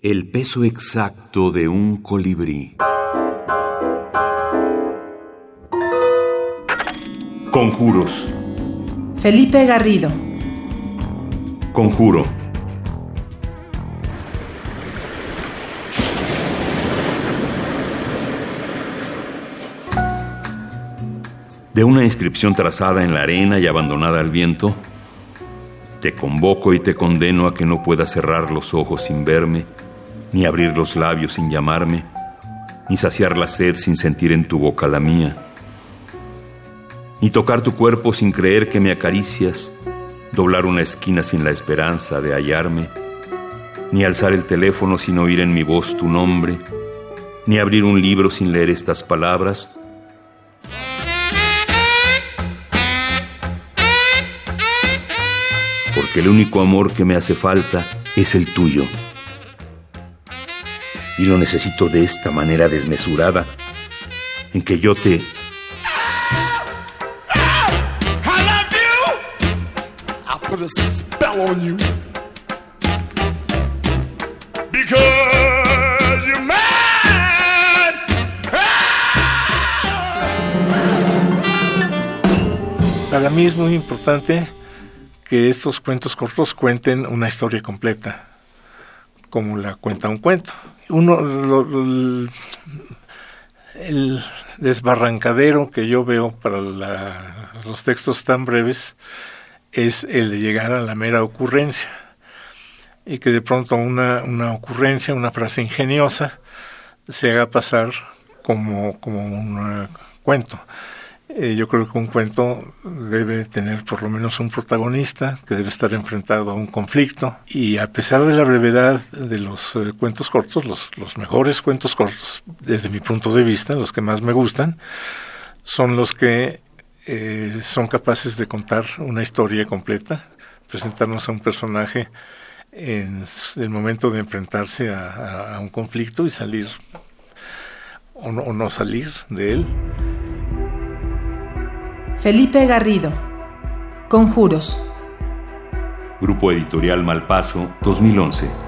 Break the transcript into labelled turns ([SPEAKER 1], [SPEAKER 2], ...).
[SPEAKER 1] El peso exacto de un colibrí. Conjuros.
[SPEAKER 2] Felipe Garrido.
[SPEAKER 1] Conjuro. De una inscripción trazada en la arena y abandonada al viento, te convoco y te condeno a que no puedas cerrar los ojos sin verme, ni abrir los labios sin llamarme, ni saciar la sed sin sentir en tu boca la mía, ni tocar tu cuerpo sin creer que me acaricias, doblar una esquina sin la esperanza de hallarme, ni alzar el teléfono sin oír en mi voz tu nombre, ni abrir un libro sin leer estas palabras, porque el único amor que me hace falta es el tuyo. Y lo necesito de esta manera desmesurada, en que yo te...
[SPEAKER 3] put a spell on you because you're mine.
[SPEAKER 4] Para mí es muy importante que estos cuentos cortos cuenten una historia completa, como la cuenta un cuento. Uno, lo- el desbarrancadero que yo veo para la- los textos tan breves es el de llegar a la mera ocurrencia y que de pronto una, una ocurrencia, una frase ingeniosa, se haga pasar como, como un cuento. Eh, yo creo que un cuento debe tener por lo menos un protagonista que debe estar enfrentado a un conflicto y a pesar de la brevedad de los eh, cuentos cortos, los, mejores cuentos cortos, desde mi punto de vista, los que más me gustan, son los que eh, son capaces de contar una historia completa, presentarnos a un personaje en el momento de enfrentarse a, un conflicto y salir o no salir de él.
[SPEAKER 2] Felipe Garrido. Conjuros.
[SPEAKER 1] Grupo Editorial Malpaso 2011.